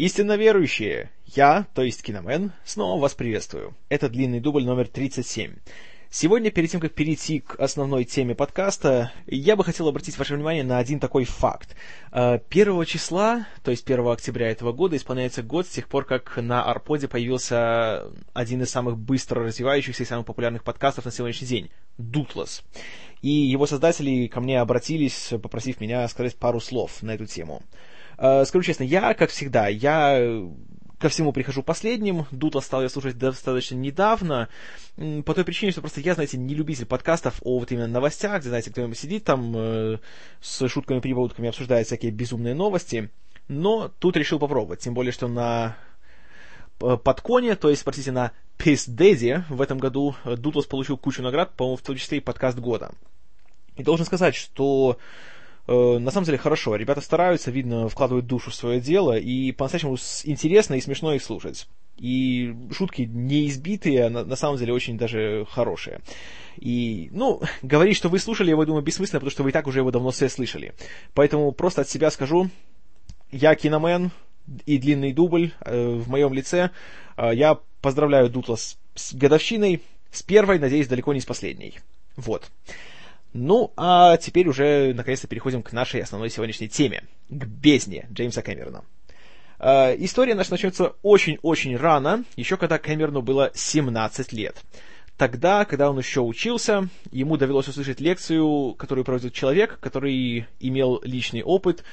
Истинно верующие, я, то есть Киномен, снова вас приветствую. Это длинный дубль номер 37. Сегодня, перед тем, как перейти к основной теме подкаста, я бы хотел обратить ваше внимание на один такой факт. 1 э, числа, то есть 1 октября этого года, исполняется год с тех пор, как на Арподе появился один из самых быстро развивающихся и самых популярных подкастов на сегодняшний день — Дутлас. И его создатели ко мне обратились, попросив меня сказать пару слов на эту тему. Э, скажу честно, я, как всегда, я ко всему прихожу последним. Дутла стал я слушать достаточно недавно, по той причине, что просто я, знаете, не любитель подкастов о вот именно новостях, где, знаете, кто-нибудь сидит там э, с шутками-прибаутками, обсуждает всякие безумные новости. Но тут решил попробовать, тем более, что на э, подконе, то есть, простите, на Piss Daddy в этом году Дутлас получил кучу наград, по-моему, в том числе и подкаст года. И должен сказать, что Э, на самом деле хорошо. Ребята стараются, видно, вкладывают душу в свое дело, и по-настоящему интересно и смешно их слушать. И шутки не избитые, а на, на самом деле очень даже хорошие. И, ну, говорить, что вы слушали его, думаю, бессмысленно, потому что вы и так уже его давно все слышали. Поэтому просто от себя скажу, я киномен и длинный дубль э, в моем лице. Э, я поздравляю Дутла с, с годовщиной, с первой, надеюсь, далеко не с последней. Вот. Ну, а теперь уже наконец-то переходим к нашей основной сегодняшней теме, к бездне Джеймса Кэмерона. Э, история наша начнется очень-очень рано, еще когда Кэмерону было 17 лет. Тогда, когда он еще учился, ему довелось услышать лекцию, которую проводил человек, который имел личный опыт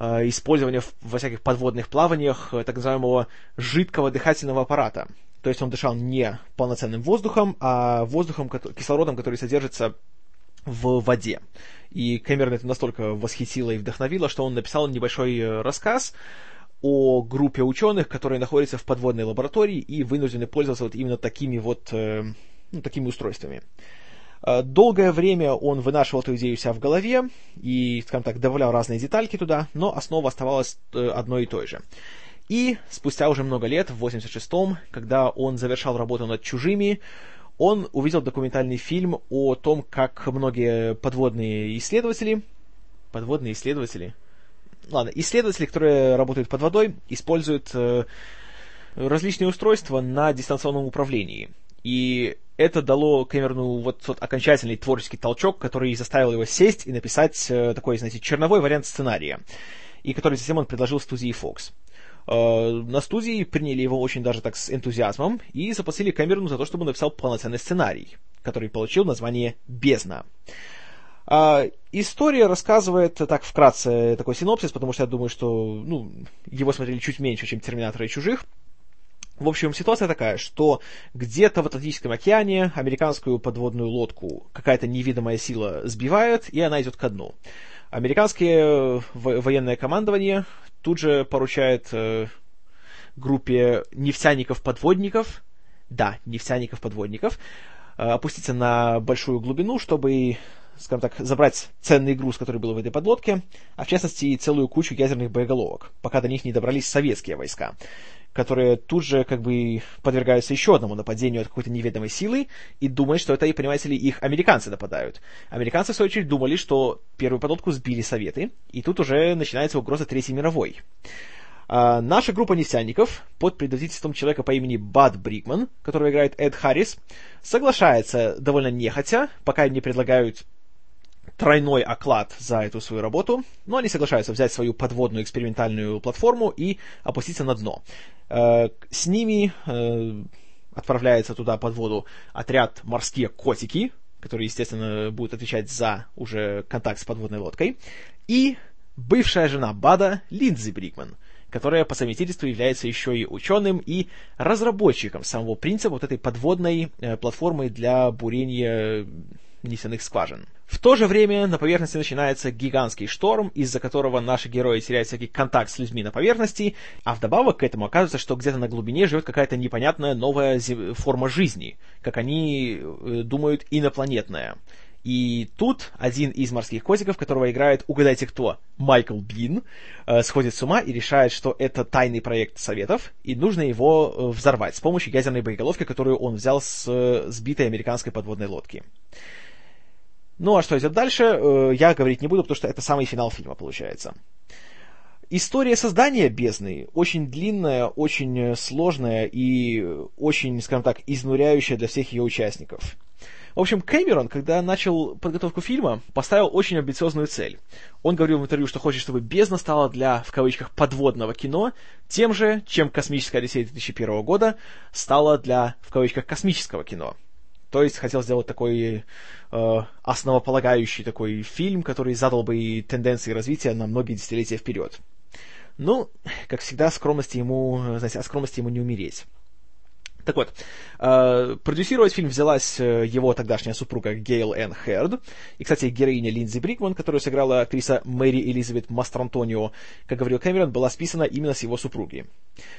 э, использования во всяких подводных плаваниях э, так называемого жидкого дыхательного аппарата. То есть он дышал не полноценным воздухом, а воздухом, кислородом, который содержится в воде. И Кэмерон это настолько восхитило и вдохновило, что он написал небольшой э, рассказ о группе ученых, которые находятся в подводной лаборатории и вынуждены пользоваться вот именно такими вот э, ну, такими устройствами. Э, долгое время он вынашивал эту идею у себя в голове и, скажем так, добавлял разные детальки туда, но основа оставалась одной и той же. И спустя уже много лет, в 86-м, когда он завершал работу над «Чужими», он увидел документальный фильм о том, как многие подводные исследователи, подводные исследователи, ладно, исследователи, которые работают под водой, используют э, различные устройства на дистанционном управлении. И это дало Кэмерону вот тот окончательный творческий толчок, который заставил его сесть и написать э, такой, знаете, черновой вариант сценария, и который затем он предложил студии Fox. Э, на студии приняли его очень даже так с энтузиазмом и заплатили Кэмерону за то, чтобы он написал полноценный сценарий, который получил название «Бездна». А, история рассказывает, так вкратце, такой синопсис, потому что я думаю, что ну, его смотрели чуть меньше, чем «Терминатора» и «Чужих». В общем, ситуация такая, что где-то в Атлантическом океане американскую подводную лодку какая-то невидимая сила сбивает, и она идет ко дну. Американское военное командование тут же поручает э, группе нефтяников-подводников, да, нефтяников-подводников, э, опуститься на большую глубину, чтобы, скажем так, забрать ценный груз, который был в этой подлодке, а в частности целую кучу ядерных боеголовок, пока до них не добрались советские войска, которые тут же как бы подвергаются еще одному нападению от какой-то неведомой силы и думают, что это, понимаете ли, их американцы нападают. Американцы, в свою очередь, думали, что первую подлодку сбили Советы, и тут уже начинается угроза Третьей мировой. А наша группа нефтяников под предводительством человека по имени Бад Брикман, которого играет Эд Харрис, соглашается довольно нехотя, пока им не предлагают тройной оклад за эту свою работу, но они соглашаются взять свою подводную экспериментальную платформу и опуститься на дно. Э, с ними э, отправляется туда под воду отряд «Морские котики», который, естественно, будет отвечать за уже контакт с подводной лодкой, и бывшая жена Бада Линдзи Брикман, которая по совместительству является еще и ученым и разработчиком самого принципа вот этой подводной э, платформы для бурения нефтяных скважин. В то же время на поверхности начинается гигантский шторм, из-за которого наши герои теряют всякий контакт с людьми на поверхности, а вдобавок к этому оказывается, что где-то на глубине живет какая-то непонятная новая форма жизни, как они э, думают, инопланетная. И тут один из морских котиков, которого играет, угадайте кто, Майкл Бин, э, сходит с ума и решает, что это тайный проект Советов, и нужно его э, взорвать с помощью ядерной боеголовки, которую он взял с э, сбитой американской подводной лодки. Ну а что идет дальше, э, я говорить не буду, потому что это самый финал фильма получается. История создания бездны очень длинная, очень сложная и очень, скажем так, изнуряющая для всех ее участников. В общем, Кэмерон, когда начал подготовку фильма, поставил очень амбициозную цель. Он говорил в интервью, что хочет, чтобы «Бездна» стала для, в кавычках, подводного кино тем же, чем «Космическая Одиссея» 2001 года стала для, в кавычках, космического кино. То есть хотел сделать такой э, основополагающий такой фильм, который задал бы тенденции развития на многие десятилетия вперед. Ну, как всегда, скромности ему, знаете, о скромности ему не умереть. Так вот, э, продюсировать фильм взялась э, его тогдашняя супруга Гейл Энн Херд. И, кстати, героиня Линдзи Брикман, которую сыграла актриса Мэри Элизабет Мастрантонио, как говорил Кэмерон, была списана именно с его супруги.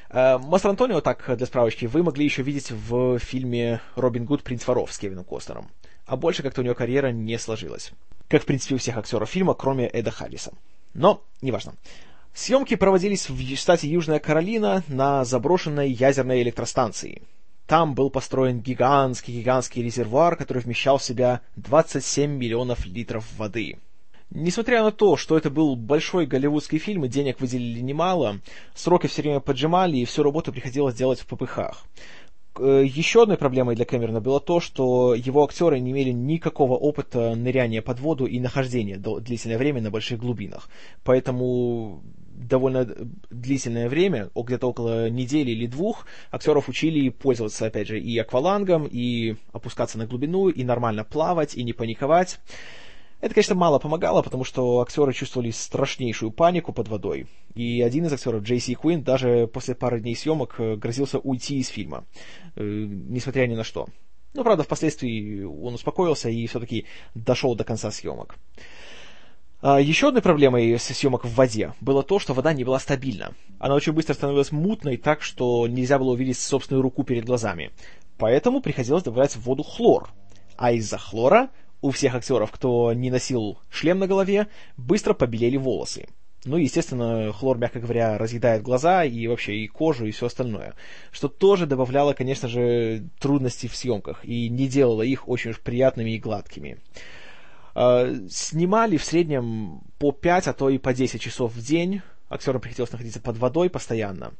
Э, Мастрантонио, так, для справочки, вы могли еще видеть в фильме «Робин Гуд. Принц воров» с Кевином Костером. А больше как-то у нее карьера не сложилась. Как, в принципе, у всех актеров фильма, кроме Эда Харриса. Но, неважно. Съемки проводились в штате Южная Каролина на заброшенной ядерной электростанции. Там был построен гигантский-гигантский резервуар, который вмещал в себя 27 миллионов литров воды. Несмотря на то, что это был большой голливудский фильм и денег выделили немало, сроки все время поджимали, и всю работу приходилось делать в попыхах. Э, Еще одной проблемой для Кэмерона было то, что его актеры не имели никакого опыта ныряния под воду и нахождения длительное время на больших глубинах. Поэтому довольно длительное время, где-то около недели или двух, актеров учили пользоваться, опять же, и аквалангом, и опускаться на глубину, и нормально плавать, и не паниковать. Это, конечно, мало помогало, потому что актеры чувствовали страшнейшую панику под водой. И один из актеров, Джейси Куин, даже после пары дней съемок э, грозился уйти из фильма, э, несмотря ни на что. Но, правда, впоследствии он успокоился и все-таки дошел до конца съемок. А, еще одной проблемой съемок в воде было то, что вода не была стабильна. Она очень быстро становилась мутной, так что нельзя было увидеть собственную руку перед глазами. Поэтому приходилось добавлять в воду хлор. А из-за хлора у всех актеров, кто не носил шлем на голове, быстро побелели волосы. Ну, естественно, хлор, мягко говоря, разъедает глаза и вообще и кожу, и все остальное. Что тоже добавляло, конечно же, трудностей в съемках и не делало их очень уж приятными и гладкими. Э, снимали в среднем по 5, а то и по 10 часов в день. Актерам приходилось находиться под водой постоянно.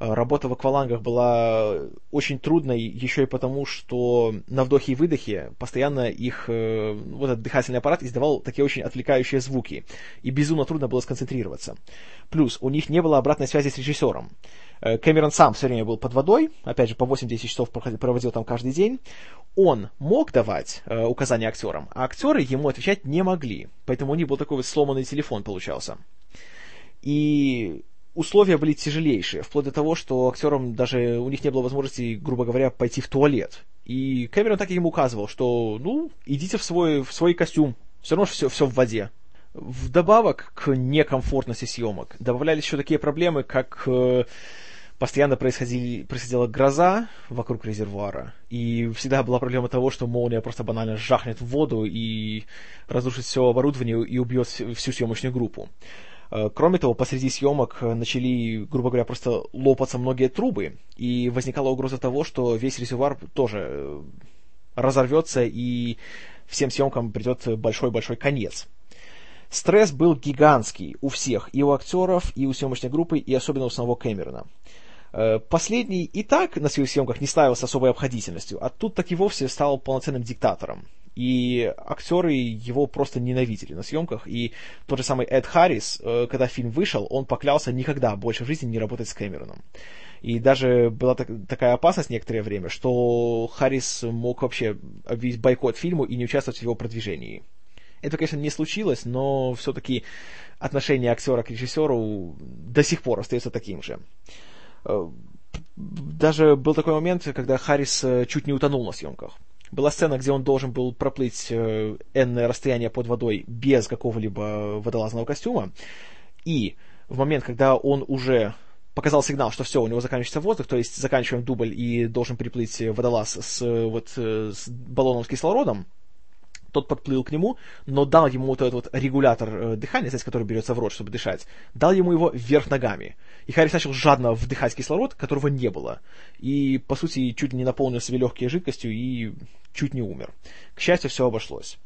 Э, работа в аквалангах была очень трудной еще и потому, что на вдохе и выдохе постоянно их э, вот этот дыхательный аппарат издавал такие очень отвлекающие звуки. И безумно трудно было сконцентрироваться. Плюс у них не было обратной связи с режиссером. Э, Кэмерон сам все время был под водой, опять же, по 8-10 часов проводил там каждый день. Он мог давать э, указания актерам, а актеры ему отвечать не могли. Поэтому у них был такой вот сломанный телефон получался. И условия были тяжелейшие, вплоть до того, что актерам даже у них не было возможности, грубо говоря, пойти в туалет. И Кэмерон так и ему указывал, что, ну, идите в свой, в свой костюм, все равно все, все в воде. Вдобавок к некомфортности съемок добавлялись еще такие проблемы, как э, постоянно происходили, происходила гроза вокруг резервуара, и всегда была проблема того, что молния просто банально жахнет в воду и разрушит все оборудование и убьет всю съемочную группу. Э, кроме того, посреди съемок начали, грубо говоря, просто лопаться многие трубы, и возникала угроза того, что весь резервуар тоже э, разорвется, и всем съемкам придет большой-большой конец. Стресс был гигантский у всех, и у актеров, и у съемочной группы, и особенно у самого Кэмерона. Э, последний и так на своих съемках не ставился особой обходительностью, а тут так и вовсе стал полноценным диктатором. И актеры его просто ненавидели на съемках. И тот же самый Эд Харрис, э, когда фильм вышел, он поклялся никогда больше в жизни не работать с Кэмероном. И даже была так, такая опасность некоторое время, что Харрис мог вообще объявить бойкот фильму и не участвовать в его продвижении. Это, конечно, не случилось, но все-таки отношение актера к режиссеру до сих пор остается таким же. Э, даже был такой момент, когда Харрис э, чуть не утонул на съемках. Была сцена, где он должен был проплыть э, энное расстояние под водой без какого-либо водолазного костюма. И в момент, когда он уже показал сигнал, что все, у него заканчивается воздух, то есть заканчиваем дубль и должен приплыть водолаз с, вот, с баллоном с кислородом, тот подплыл к нему, но дал ему вот этот вот регулятор э, дыхания, знаете, который берется в рот, чтобы дышать, дал ему его вверх ногами. И Харрис начал жадно вдыхать кислород, которого не было. И, по сути, чуть не наполнил себе легкие жидкостью и чуть не умер. К счастью, все обошлось.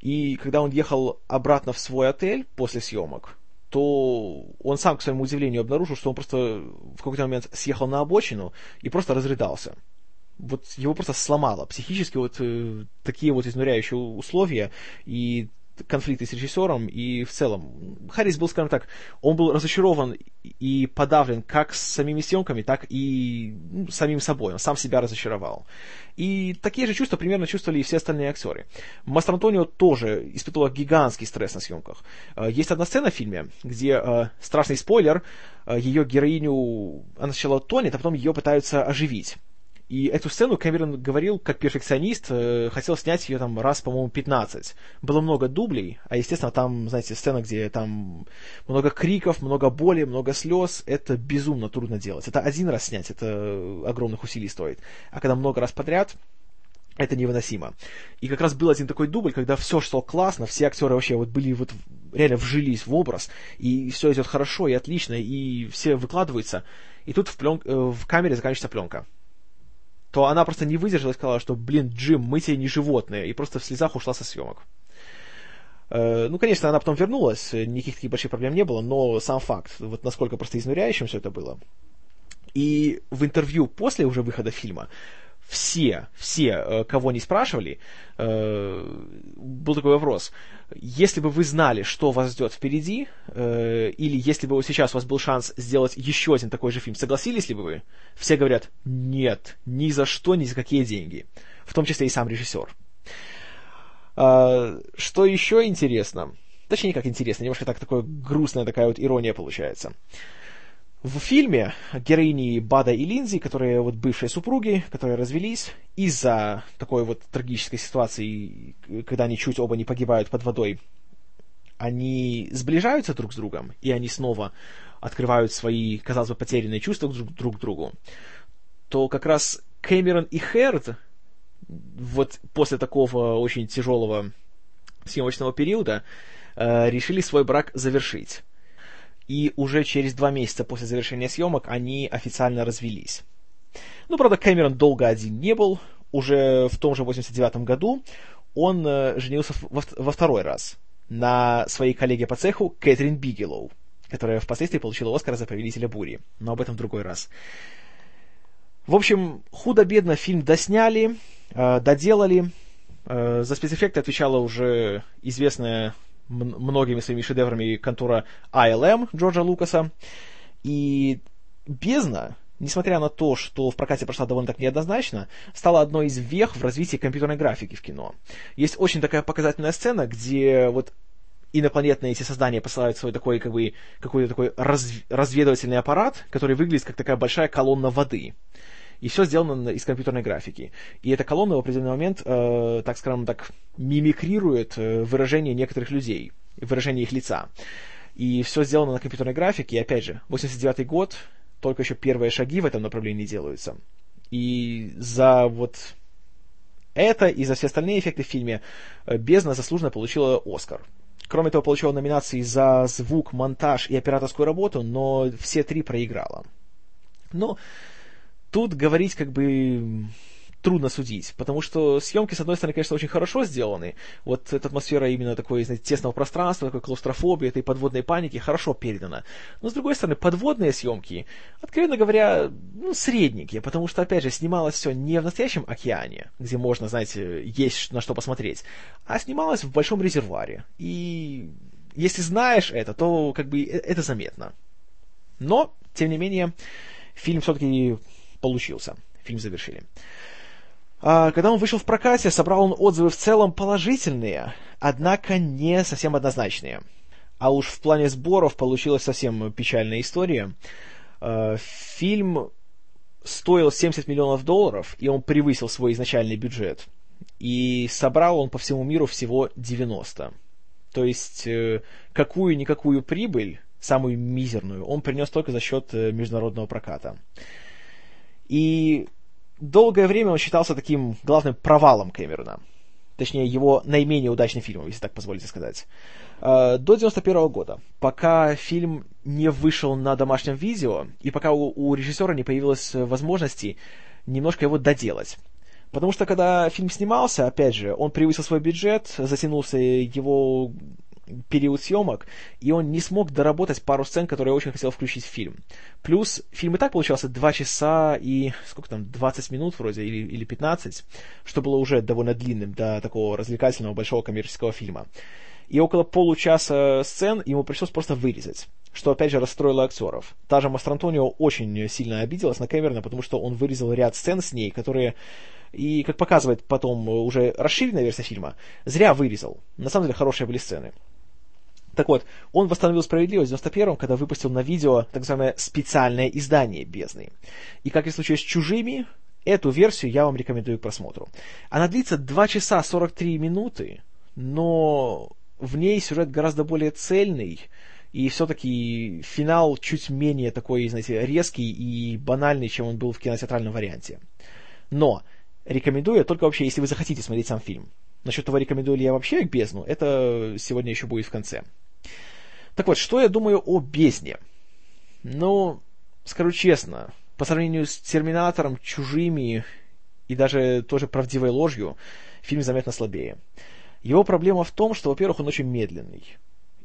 И когда он ехал обратно в свой отель после съемок, то он сам, к своему удивлению, обнаружил, что он просто в какой-то момент съехал на обочину и просто разрыдался. Вот его просто сломало психически вот э, такие вот изнуряющие условия и конфликты с режиссером, и в целом Харрис был, скажем так, он был разочарован и подавлен как с самими съемками, так и ну, самим собой, он сам себя разочаровал. И такие же чувства примерно чувствовали и все остальные актеры. Мастер Антонио тоже испытывал гигантский стресс на съемках. Э, есть одна сцена в фильме, где, э, страшный спойлер, э, ее героиню, она сначала тонет, а потом ее пытаются оживить. И эту сцену Кэмерон говорил, как перфекционист, э, хотел снять ее там раз, по-моему, 15. Было много дублей, а, естественно, там, знаете, сцена, где там много криков, много боли, много слез, это безумно трудно делать. Это один раз снять, это огромных усилий стоит. А когда много раз подряд, это невыносимо. И как раз был один такой дубль, когда все шло классно, все актеры вообще вот были вот реально вжились в образ, и все идет хорошо и отлично, и все выкладываются. И тут в, плен... Э, в камере заканчивается пленка то она просто не выдержала и сказала, что, блин, Джим, мы тебе не животные, и просто в слезах ушла со съемок. Э, ну, конечно, она потом вернулась, никаких таких больших проблем не было, но сам факт, вот насколько просто изнуряющим все это было. И в интервью после уже выхода фильма все, все, э, кого не спрашивали, э, был такой вопрос. Если бы вы знали, что вас ждет впереди, э, или если бы сейчас у вас был шанс сделать еще один такой же фильм, согласились ли бы вы? Все говорят, нет, ни за что, ни за какие деньги. В том числе и сам режиссер. Что еще интересно? Точнее, как интересно, немножко так, такое грустная такая вот ирония получается. В фильме героини Бада и Линзи, которые вот бывшие супруги, которые развелись из-за такой вот трагической ситуации, когда они чуть оба не погибают под водой, они сближаются друг с другом, и они снова открывают свои, казалось бы, потерянные чувства друг, друг к другу, то как раз Кэмерон и Хэрд вот после такого очень тяжелого съемочного периода э, решили свой брак завершить и уже через два месяца после завершения съемок они официально развелись. Ну, правда, Кэмерон долго один не был. Уже в том же 89 году он э, женился во, во второй раз на своей коллеге по цеху Кэтрин Бигелоу, которая впоследствии получила Оскар за «Повелителя бури», но об этом в другой раз. В общем, худо-бедно фильм досняли, э, доделали. Э, за спецэффекты отвечала уже известная многими своими шедеврами контора ILM Джорджа Лукаса. И «Бездна», несмотря на то, что в прокате прошла довольно так неоднозначно, стала одной из вех в развитии компьютерной графики в кино. Есть очень такая показательная сцена, где вот инопланетные эти создания посылают свой такой, как бы, какой-то такой разв- разведывательный аппарат, который выглядит как такая большая колонна воды и все сделано из компьютерной графики. И эта колонна в определенный момент, э, так скажем так, мимикрирует э, выражение некоторых людей, выражение их лица. И все сделано на компьютерной графике, и опять же, 89 год, только еще первые шаги в этом направлении делаются. И за вот это и за все остальные эффекты в фильме э, Бездна заслуженно получила Оскар. Кроме того, получила номинации за звук, монтаж и операторскую работу, но все три проиграла. Но тут говорить как бы трудно судить, потому что съемки, с одной стороны, конечно, очень хорошо сделаны. Вот эта атмосфера именно такой, знаете, тесного пространства, такой клаустрофобии, этой подводной паники хорошо передана. Но, с другой стороны, подводные съемки, откровенно говоря, ну, средненькие, потому что, опять же, снималось все не в настоящем океане, где можно, знаете, есть на что посмотреть, а снималось в большом резервуаре. И если знаешь это, то как бы э, это заметно. Но, тем не менее, фильм все-таки получился. Фильм завершили. А, когда он вышел в прокате, собрал он отзывы в целом положительные, однако не совсем однозначные. А уж в плане сборов получилась совсем печальная история. А, фильм стоил 70 миллионов долларов, и он превысил свой изначальный бюджет. И собрал он по всему миру всего 90. То есть, э, какую-никакую прибыль, самую мизерную, он принес только за счет э, международного проката. И долгое время он считался таким главным провалом Кэмерона. Точнее, его наименее удачным фильмом, если так позволите сказать. А, до 91 года, пока фильм не вышел на домашнем видео, и пока у, у режиссера не появилось возможности немножко его доделать. Потому что когда фильм снимался, опять же, он превысил свой бюджет, затянулся его период съемок, и он не смог доработать пару сцен, которые я очень хотел включить в фильм. Плюс фильм и так получался 2 часа и, сколько там, 20 минут вроде, или, или 15, что было уже довольно длинным для такого развлекательного большого коммерческого фильма. И около получаса сцен ему пришлось просто вырезать что опять же расстроило актеров. Та же Мастрантонио очень сильно обиделась на Кэмерона, потому что он вырезал ряд сцен с ней, которые, и как показывает потом уже расширенная версия фильма, зря вырезал. На самом деле хорошие были сцены. Так вот, он восстановил справедливость в 91-м, когда выпустил на видео так называемое специальное издание «Бездны». И как и в случае с «Чужими», эту версию я вам рекомендую к просмотру. Она длится 2 часа 43 минуты, но в ней сюжет гораздо более цельный, и все-таки финал чуть менее такой, знаете, резкий и банальный, чем он был в кинотеатральном варианте. Но рекомендую только вообще, если вы захотите смотреть сам фильм. Насчет того, рекомендую ли я вообще бездну, это сегодня еще будет в конце. Так вот, что я думаю о бездне? Ну, скажу честно, по сравнению с Терминатором, Чужими и даже тоже правдивой ложью, фильм заметно слабее. Его проблема в том, что, во-первых, он очень медленный.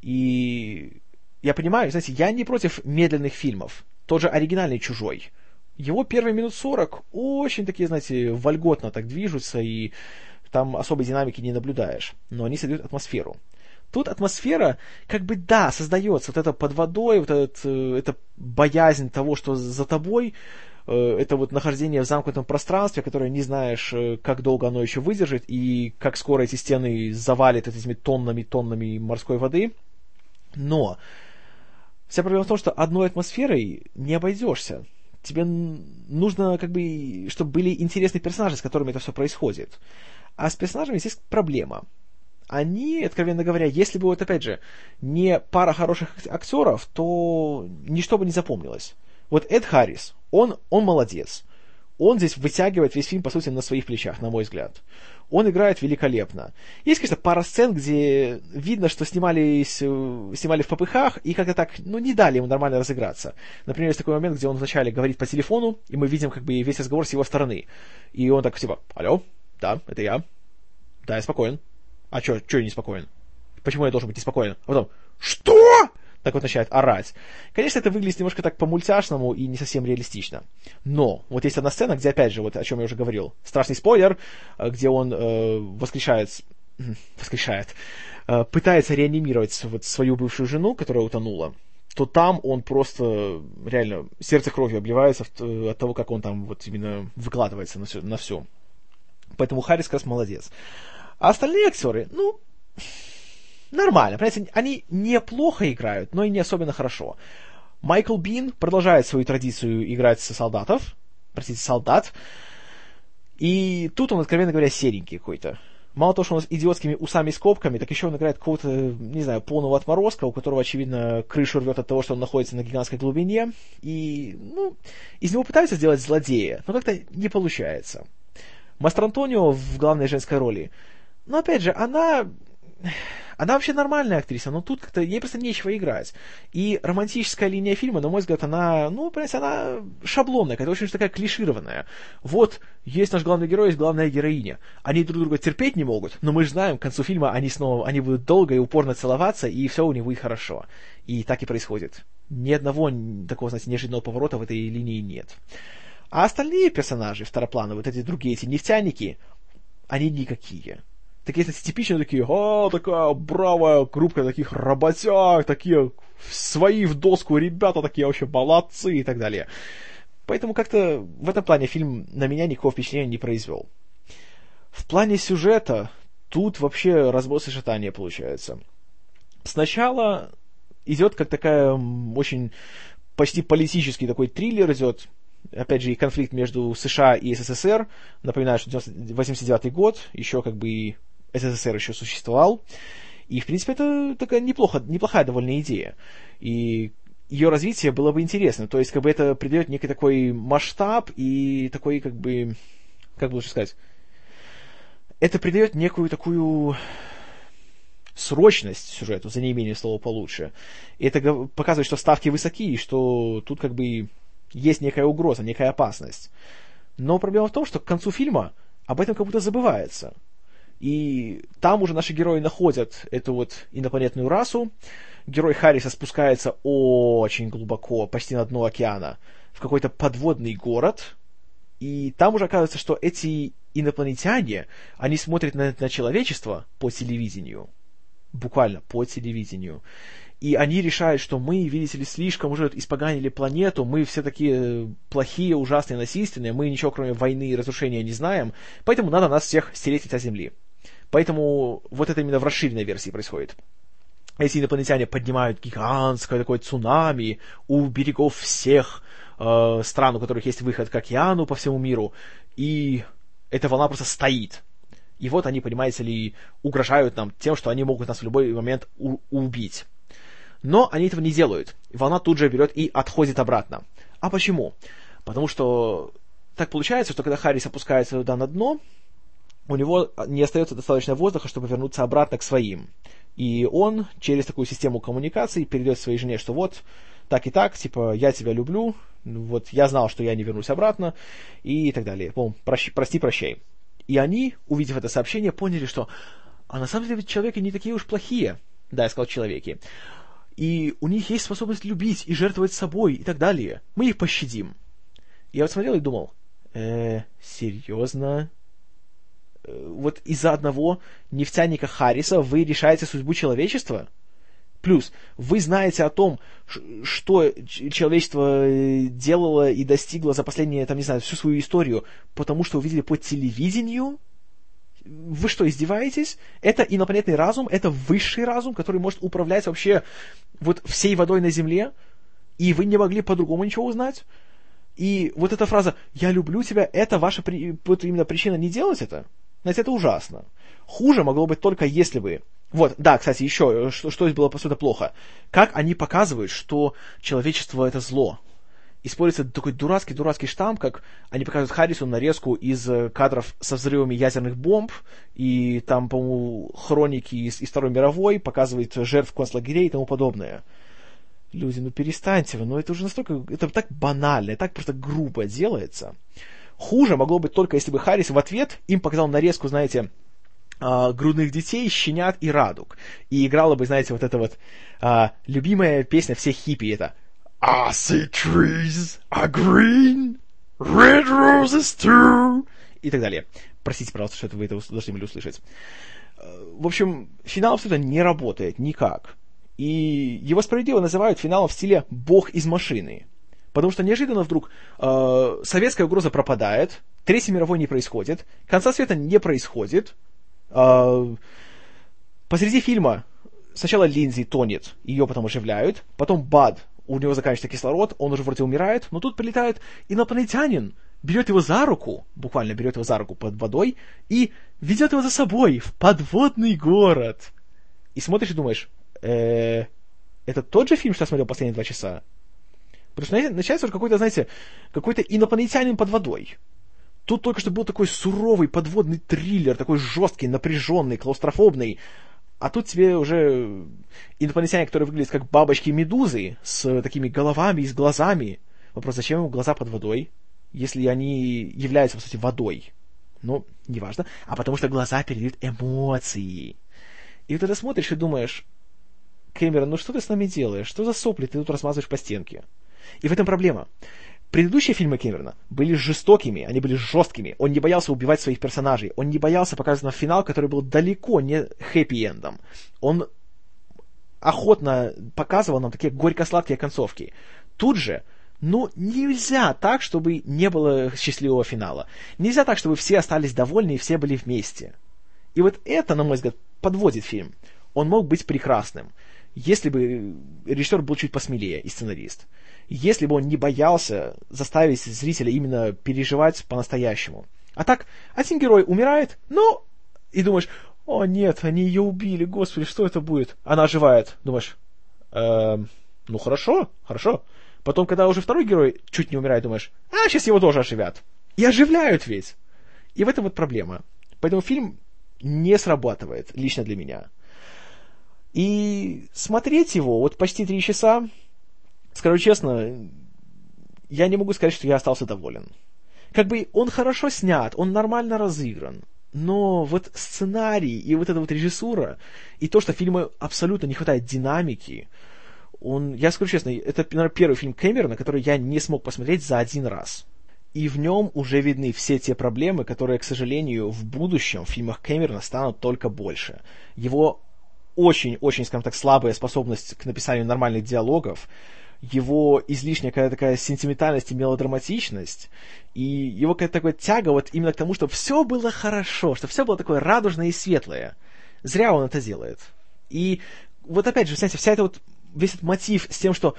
И я понимаю, знаете, я не против медленных фильмов. Тот же оригинальный «Чужой». Его первые минут сорок очень такие, знаете, вольготно так движутся, и там особой динамики не наблюдаешь. Но они создают атмосферу. Тут атмосфера, как бы, да, создается. Вот это под водой, вот этот, э, это боязнь того, что за тобой, э, это вот нахождение в замкнутом пространстве, которое не знаешь, э, как долго оно еще выдержит, и как скоро эти стены завалит этими тоннами-тоннами морской воды. Но вся проблема в том, что одной атмосферой не обойдешься. Тебе нужно, как бы, чтобы были интересные персонажи, с которыми это все происходит. А с персонажами здесь проблема они, откровенно говоря, если бы вот опять же не пара хороших актеров, то ничто бы не запомнилось. Вот Эд Харрис, он, он молодец. Он здесь вытягивает весь фильм, по сути, на своих плечах, на мой взгляд. Он играет великолепно. Есть, конечно, пара сцен, где видно, что снимались, э, снимали в попыхах, и как-то так, ну, не дали ему нормально разыграться. Например, есть такой момент, где он вначале говорит по телефону, и мы видим как бы весь разговор с его стороны. И он так, типа, алло, да, это я. Да, я спокоен. А что, что я неспокоен? Почему я должен быть неспокоен? А потом, что? Так вот начинает орать. Конечно, это выглядит немножко так по-мультяшному и не совсем реалистично. Но вот есть одна сцена, где, опять же, вот о чем я уже говорил, страшный спойлер, э, где он э, воскрешает, воскрешает, э, пытается реанимировать вот свою бывшую жену, которая утонула, то там он просто реально сердце кровью обливается от того, как он там вот именно выкладывается на все. На все. Поэтому Харрис как раз молодец. А остальные актеры, ну, нормально. Понимаете, они неплохо играют, но и не особенно хорошо. Майкл Бин продолжает свою традицию играть со солдатов, простите, солдат. И тут он, откровенно говоря, серенький какой-то. Мало того, что он с идиотскими усами-скобками, так еще он играет какого-то, не знаю, полного отморозка, у которого, очевидно, крышу рвет от того, что он находится на гигантской глубине. И, ну, из него пытаются сделать злодея, но как-то не получается. Мастер Антонио в главной женской роли но опять же, она... Она вообще нормальная актриса, но тут как-то ей просто нечего играть. И романтическая линия фильма, на мой взгляд, она, ну, понимаете, она шаблонная, какая-то очень такая клишированная. Вот, есть наш главный герой, есть главная героиня. Они друг друга терпеть не могут, но мы же знаем, к концу фильма они снова, они будут долго и упорно целоваться, и все у них будет хорошо. И так и происходит. Ни одного такого, знаете, неожиданного поворота в этой линии нет. А остальные персонажи второплановые, вот эти другие, эти нефтяники, они никакие такие, кстати, типичные такие, а, такая бравая группа таких работяг, такие свои в доску ребята, такие вообще молодцы и так далее. Поэтому как-то в этом плане фильм на меня никакого впечатления не произвел. В плане сюжета тут вообще разброс и шатание получается. Сначала идет как такая очень почти политический такой триллер идет, опять же, и конфликт между США и СССР. Напоминаю, что 89 год, еще как бы и СССР еще существовал. И, в принципе, это такая неплохо, неплохая довольно идея. И ее развитие было бы интересно. То есть, как бы это придает некий такой масштаб и такой, как бы, как бы лучше сказать, это придает некую такую срочность сюжету, за неимением слова получше. И это показывает, что ставки высоки, и что тут как бы есть некая угроза, некая опасность. Но проблема в том, что к концу фильма об этом как будто забывается. И там уже наши герои находят эту вот инопланетную расу. Герой Харриса спускается очень глубоко, почти на дно океана, в какой-то подводный город. И там уже оказывается, что эти инопланетяне, они смотрят на, на человечество по телевидению. Буквально по телевидению. И они решают, что мы, видите ли, слишком уже испоганили планету, мы все такие плохие, ужасные, насильственные, мы ничего кроме войны и разрушения не знаем, поэтому надо нас всех стереть со Земли. Поэтому вот это именно в расширенной версии происходит. Эти инопланетяне поднимают гигантское такое цунами у берегов всех э, стран, у которых есть выход к океану по всему миру, и эта волна просто стоит. И вот они, понимаете ли, угрожают нам тем, что они могут нас в любой момент у- убить. Но они этого не делают. Волна тут же берет и отходит обратно. А почему? Потому что так получается, что когда Харрис опускается туда на дно, у него не остается достаточно воздуха, чтобы вернуться обратно к своим. И он через такую систему коммуникаций передает своей жене, что вот так и так, типа, я тебя люблю, вот я знал, что я не вернусь обратно, и так далее. Мол, прощи, прости, прощай. И они, увидев это сообщение, поняли, что а на самом деле ведь человеки не такие уж плохие. Да, я сказал человеки. И у них есть способность любить и жертвовать собой и так далее. Мы их пощадим. Я вот смотрел и думал, э, серьезно? Вот из-за одного нефтяника Харриса вы решаете судьбу человечества? Плюс, вы знаете о том, что человечество э, делало и достигло за последние, там, не знаю, всю свою историю, потому что увидели по телевидению? Вы что, издеваетесь? Это инопланетный разум, это высший разум, который может управлять вообще вот всей водой на Земле, и вы не могли по-другому ничего узнать? И вот эта фраза «я люблю тебя» — это ваша при... вот именно причина не делать это? Знаете, это ужасно. Хуже могло быть только если бы... Вот, да, кстати, еще, что, что было, по сути, плохо. Как они показывают, что человечество — это зло используется такой дурацкий-дурацкий штамп, как они показывают Харрису нарезку из э, кадров со взрывами ядерных бомб, и там, по-моему, хроники из, из Второй мировой, показывает жертв концлагерей и тому подобное. Люди, ну перестаньте вы, ну это уже настолько, это так банально, так просто грубо делается. Хуже могло быть только, если бы Харрис в ответ им показал нарезку, знаете, Uh, грудных детей, щенят и радуг. И играла бы, знаете, вот эта вот uh, любимая песня всех хиппи, это I see trees are green, red roses too. И так далее. Простите, пожалуйста, что это вы это должны были услышать. В общем, финал это не работает никак. И его справедливо называют финалом в стиле «бог из машины». Потому что неожиданно вдруг э, советская угроза пропадает, Третьей мировой не происходит, конца света не происходит. Э, посреди фильма сначала Линдзи тонет, ее потом оживляют, потом Бад у него заканчивается кислород, он уже вроде умирает, но тут прилетает инопланетянин, берет его за руку, буквально берет его за руку под водой, и ведет его за собой в подводный город. И смотришь и думаешь, э, это тот же фильм, что я смотрел последние два часа? Потому что начинается уже какой-то, знаете, какой-то инопланетянин под водой. Тут только что был такой суровый подводный триллер, такой жесткий, напряженный, клаустрофобный. А тут тебе уже инопланетяне, которые выглядят как бабочки-медузы, с такими головами и с глазами. Вопрос, зачем ему глаза под водой, если они являются, по сути, водой? Ну, неважно. А потому что глаза передают эмоции. И вот это смотришь и думаешь, Кэмерон, ну что ты с нами делаешь? Что за сопли ты тут размазываешь по стенке? И в этом проблема. Предыдущие фильмы Кэмерона были жестокими, они были жесткими. Он не боялся убивать своих персонажей. Он не боялся показывать нам финал, который был далеко не хэппи-эндом. Он охотно показывал нам такие горько-сладкие концовки. Тут же, ну, нельзя так, чтобы не было счастливого финала. Нельзя так, чтобы все остались довольны и все были вместе. И вот это, на мой взгляд, подводит фильм. Он мог быть прекрасным, если бы режиссер был чуть посмелее и сценарист если бы он не боялся заставить зрителя именно переживать по-настоящему. А так, один герой умирает, ну, и думаешь, о нет, они ее убили, господи, что это будет? Она оживает. Думаешь, эм, ну хорошо, хорошо. Потом, когда уже второй герой чуть не умирает, думаешь, а, сейчас его тоже оживят. И оживляют ведь. И в этом вот проблема. Поэтому фильм не срабатывает, лично для меня. И смотреть его, вот почти три часа, скажу честно, я не могу сказать, что я остался доволен. Как бы он хорошо снят, он нормально разыгран. но вот сценарий и вот эта вот режиссура, и то, что фильму абсолютно не хватает динамики, он, я скажу честно, это, наверное, первый фильм Кэмерона, который я не смог посмотреть за один раз. И в нем уже видны все те проблемы, которые, к сожалению, в будущем в фильмах Кэмерона станут только больше. Его очень-очень, скажем так, слабая способность к написанию нормальных диалогов, его излишняя какая-то такая сентиментальность и мелодраматичность, и его какая-то такая тяга вот именно к тому, чтобы все было хорошо, чтобы все было такое радужное и светлое. Зря он это делает. И вот опять же, знаете, вся эта вот, весь этот мотив с тем, что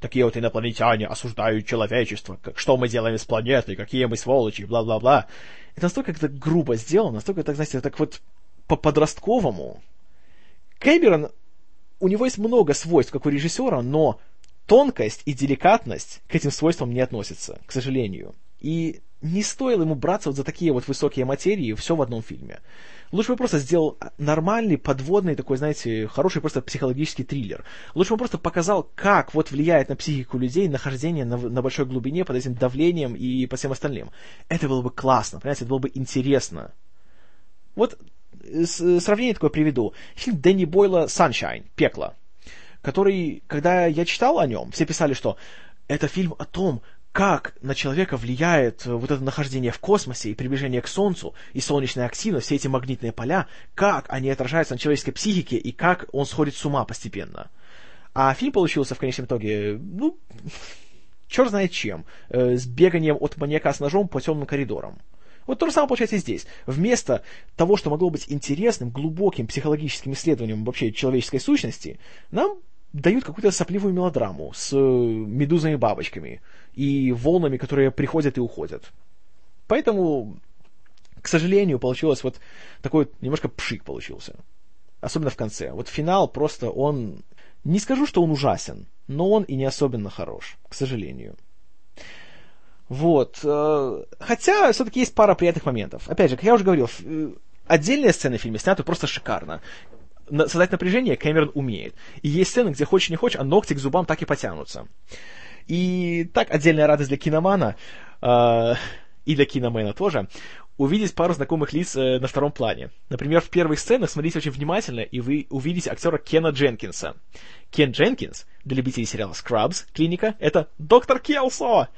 такие вот инопланетяне осуждают человечество, как, что мы делаем с планетой, какие мы сволочи, бла-бла-бла. Это настолько как-то грубо сделано, настолько, так, знаете, так вот по-подростковому. Кэмерон, у него есть много свойств, как у режиссера, но тонкость и деликатность к этим свойствам не относятся, к сожалению. И не стоило ему браться вот за такие вот высокие материи, все в одном фильме. Лучше бы просто сделал нормальный, подводный такой, знаете, хороший просто психологический триллер. Лучше бы просто показал, как вот влияет на психику людей нахождение на, на большой глубине под этим давлением и по всем остальным. Это было бы классно, понимаете, это было бы интересно. Вот сравнение такое приведу. Фильм Дэнни Бойла «Sunshine», «Пекло», который, когда я читал о нем, все писали, что это фильм о том, как на человека влияет э, вот это нахождение в космосе и приближение к Солнцу, и солнечная активность, все эти магнитные поля, как они отражаются на человеческой психике и как он сходит с ума постепенно. А фильм получился в конечном итоге, ну, черт знает чем, э, с беганием от маньяка с ножом по темным коридорам. Вот то же самое получается и здесь. Вместо того, что могло быть интересным, глубоким психологическим исследованием вообще человеческой сущности, нам дают какую-то сопливую мелодраму с э, медузами-бабочками и волнами, которые приходят и уходят. Поэтому, к сожалению, получилось вот такой немножко пшик получился. Особенно в конце. Вот финал просто он... Не скажу, что он ужасен, но он и не особенно хорош, к сожалению. Вот. Э, хотя, все-таки есть пара приятных моментов. Опять же, как я уже говорил, э, отдельные сцены в фильме сняты просто шикарно создать напряжение Кэмерон умеет. И есть сцены, где хочешь не хочешь, а ногти к зубам так и потянутся. И так отдельная радость для киномана, э, и для киномена тоже, увидеть пару знакомых лиц э, на втором плане. Например, в первых сценах смотрите очень внимательно, и вы увидите актера Кена Дженкинса. Кен Дженкинс, для любителей сериала Scrubs, клиника, это доктор Келсо!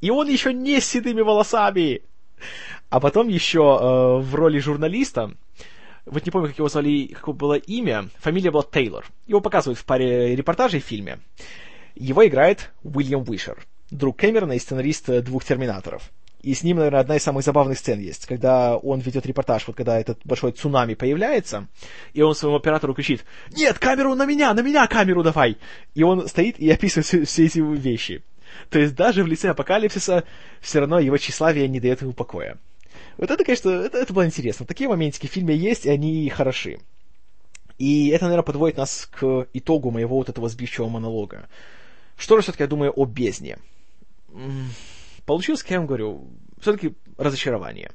И он еще не с седыми волосами! А потом еще э, в роли журналиста вот не помню, как его звали, какое было имя, фамилия была Тейлор. Его показывают в паре репортажей в фильме. Его играет Уильям Уишер, друг Кэмерона и сценарист двух «Терминаторов». И с ним, наверное, одна из самых забавных сцен есть, когда он ведет репортаж, вот когда этот большой цунами появляется, и он своему оператору кричит «Нет, камеру на меня, на меня камеру давай!» И он стоит и описывает все эти вещи. То есть даже в лице апокалипсиса все равно его тщеславие не дает ему покоя. Вот это, конечно, это, это было интересно. Такие моментики в фильме есть, и они хороши. И это, наверное, подводит нас к итогу моего вот этого сбивчивого монолога. Что же все-таки я думаю о бездне? Получилось, как я вам говорю, все-таки разочарование.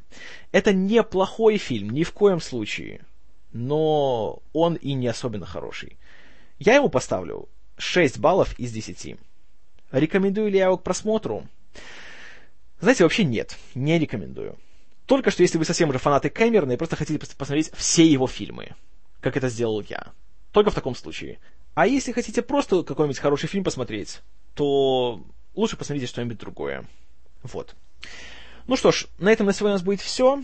Это не плохой фильм, ни в коем случае. Но он и не особенно хороший. Я ему поставлю 6 баллов из 10. Рекомендую ли я его к просмотру? Знаете, вообще нет, не рекомендую. Только что если вы совсем уже фанаты Кэмерона и просто хотите посмотреть все его фильмы, как это сделал я. Только в таком случае. А если хотите просто какой-нибудь хороший фильм посмотреть, то лучше посмотрите что-нибудь другое. Вот. Ну что ж, на этом на сегодня у нас будет все.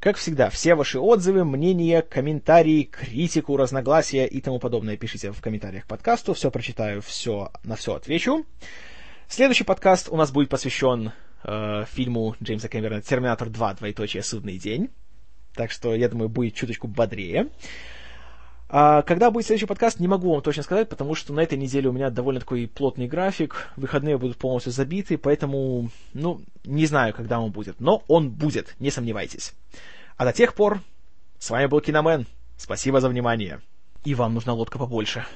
Как всегда, все ваши отзывы, мнения, комментарии, критику, разногласия и тому подобное пишите в комментариях к подкасту. Все прочитаю, все, на все отвечу. Следующий подкаст у нас будет посвящен э, фильму Джеймса Кэмерона «Терминатор 2. Двоеточие. Судный день». Так что, я думаю, будет чуточку бодрее. А когда будет следующий подкаст, не могу вам точно сказать, потому что на этой неделе у меня довольно такой плотный график, выходные будут полностью забиты, поэтому, ну, не знаю, когда он будет, но он будет, не сомневайтесь. А до тех пор, с вами был Киномен, спасибо за внимание. И вам нужна лодка побольше.